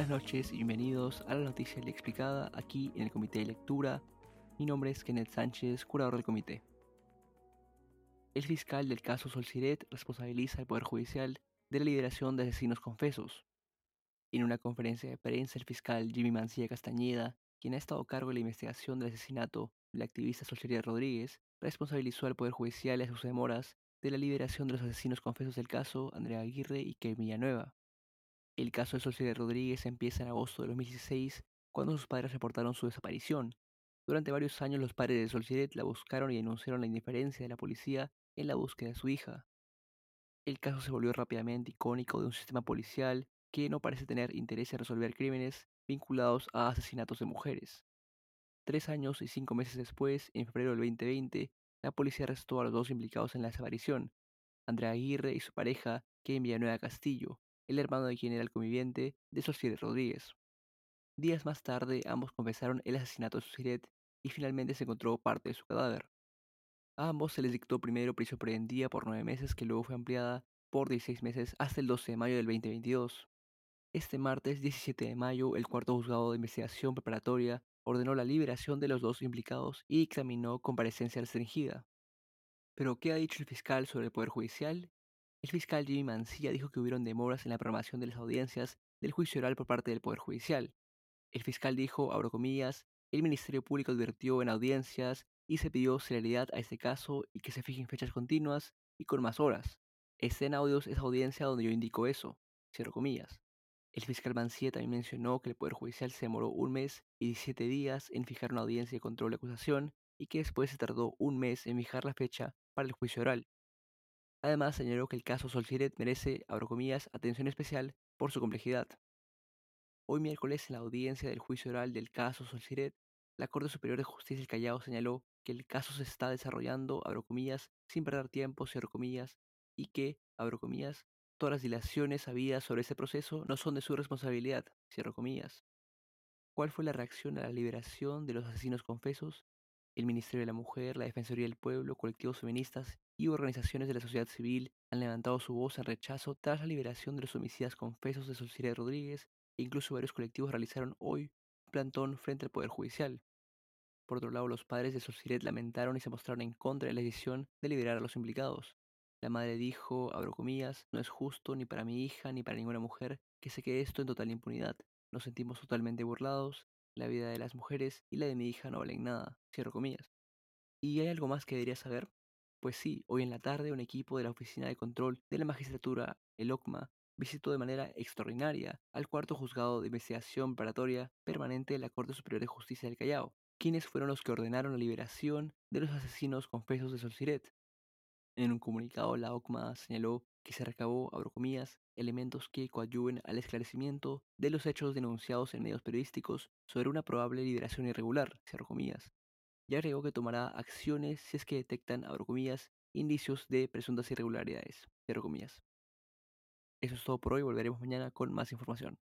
Buenas noches y bienvenidos a la noticia explicada aquí en el Comité de Lectura. Mi nombre es Kenneth Sánchez, curador del comité. El fiscal del caso Solciret responsabiliza al Poder Judicial de la liberación de asesinos confesos. En una conferencia de prensa, el fiscal Jimmy Mancilla Castañeda, quien ha estado a cargo de la investigación del asesinato del activista Solciret Rodríguez, responsabilizó al Poder Judicial y a sus demoras de la liberación de los asesinos confesos del caso Andrea Aguirre y Kevin Villanueva. El caso de Solcier Rodríguez empieza en agosto de 2016, cuando sus padres reportaron su desaparición. Durante varios años los padres de Solciret la buscaron y denunciaron la indiferencia de la policía en la búsqueda de su hija. El caso se volvió rápidamente icónico de un sistema policial que no parece tener interés en resolver crímenes vinculados a asesinatos de mujeres. Tres años y cinco meses después, en febrero del 2020, la policía arrestó a los dos implicados en la desaparición, Andrea Aguirre y su pareja, Kevin Villanueva Castillo, el hermano de quien era el conviviente de Sociret Rodríguez. Días más tarde, ambos confesaron el asesinato de Sociret y finalmente se encontró parte de su cadáver. A ambos se les dictó primero prisión preventiva por nueve meses, que luego fue ampliada por 16 meses hasta el 12 de mayo del 2022. Este martes 17 de mayo, el cuarto juzgado de investigación preparatoria ordenó la liberación de los dos implicados y examinó comparecencia restringida. Pero, ¿qué ha dicho el fiscal sobre el Poder Judicial? El fiscal Jimmy Mancilla dijo que hubieron demoras en la programación de las audiencias del juicio oral por parte del Poder Judicial. El fiscal dijo, abro comillas, el Ministerio Público advirtió en audiencias y se pidió celeridad a este caso y que se fijen fechas continuas y con más horas. Está en audios esa audiencia donde yo indico eso, cierro comillas. El fiscal Mancilla también mencionó que el Poder Judicial se demoró un mes y 17 días en fijar una audiencia de control de acusación y que después se tardó un mes en fijar la fecha para el juicio oral. Además, señaló que el caso Solciret merece, abro comillas, atención especial por su complejidad. Hoy miércoles, en la audiencia del juicio oral del caso Solciret, la Corte Superior de Justicia del Callao señaló que el caso se está desarrollando, abro comillas, sin perder tiempo, y que, abro comillas, Todas las dilaciones habidas sobre ese proceso no son de su responsabilidad, cierro comillas. ¿Cuál fue la reacción a la liberación de los asesinos confesos? El Ministerio de la Mujer, la Defensoría del Pueblo, colectivos feministas y organizaciones de la sociedad civil han levantado su voz en rechazo tras la liberación de los homicidas confesos de Sociedad Rodríguez e incluso varios colectivos realizaron hoy un plantón frente al Poder Judicial. Por otro lado, los padres de Sociret lamentaron y se mostraron en contra de la decisión de liberar a los implicados. La madre dijo, abro comillas, no es justo ni para mi hija ni para ninguna mujer que se quede esto en total impunidad. Nos sentimos totalmente burlados, la vida de las mujeres y la de mi hija no valen nada, cierro comillas. ¿Y hay algo más que debería saber? Pues sí, hoy en la tarde un equipo de la Oficina de Control de la Magistratura, el OCMA, visitó de manera extraordinaria al cuarto juzgado de investigación preparatoria permanente de la Corte Superior de Justicia del Callao, quienes fueron los que ordenaron la liberación de los asesinos confesos de Solciret, en un comunicado, la OCMA señaló que se recabó, abro elementos que coadyuven al esclarecimiento de los hechos denunciados en medios periodísticos sobre una probable liberación irregular, cierro comillas, y agregó que tomará acciones si es que detectan, abro indicios de presuntas irregularidades, cierro. Eso es todo por hoy, volveremos mañana con más información.